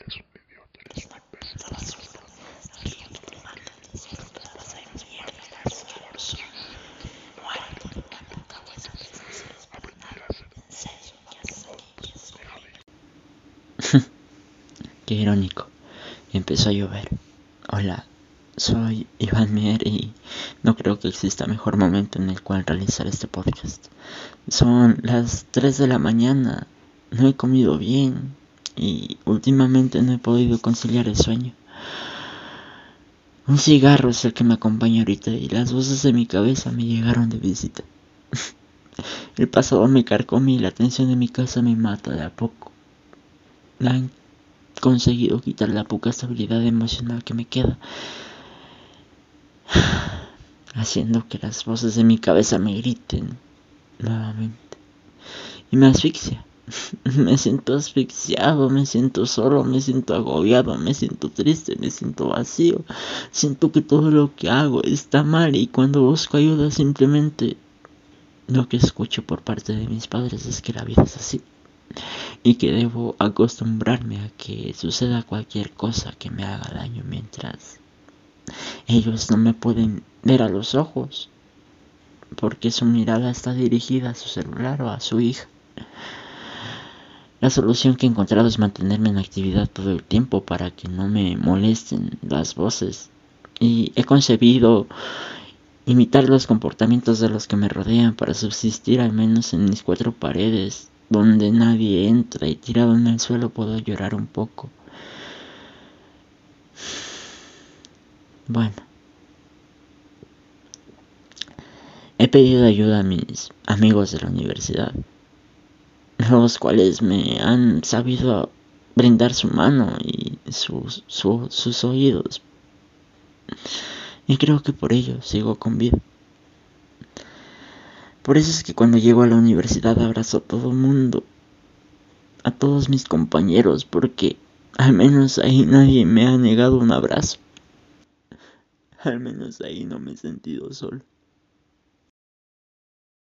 Eres un idiota, eres un imbécil. Qué irónico. Empezó a llover. Hola, soy Iván Mier y no creo que exista mejor momento en el cual realizar este podcast. Son las 3 de la mañana. No he comido bien y últimamente no he podido conciliar el sueño. Un cigarro es el que me acompaña ahorita y las voces de mi cabeza me llegaron de visita. El pasado me carcome y la tensión de mi casa me mata de a poco. La han conseguido quitar la poca estabilidad emocional que me queda, haciendo que las voces de mi cabeza me griten nuevamente. Y me asfixia. Me siento asfixiado, me siento solo, me siento agobiado, me siento triste, me siento vacío. Siento que todo lo que hago está mal y cuando busco ayuda simplemente lo que escucho por parte de mis padres es que la vida es así y que debo acostumbrarme a que suceda cualquier cosa que me haga daño mientras ellos no me pueden ver a los ojos porque su mirada está dirigida a su celular o a su hija. La solución que he encontrado es mantenerme en actividad todo el tiempo para que no me molesten las voces. Y he concebido imitar los comportamientos de los que me rodean para subsistir al menos en mis cuatro paredes, donde nadie entra y tirado en el suelo puedo llorar un poco. Bueno. He pedido ayuda a mis amigos de la universidad los cuales me han sabido brindar su mano y sus, sus oídos. Y creo que por ello sigo con vida. Por eso es que cuando llego a la universidad abrazo a todo mundo, a todos mis compañeros, porque al menos ahí nadie me ha negado un abrazo. Al menos ahí no me he sentido solo.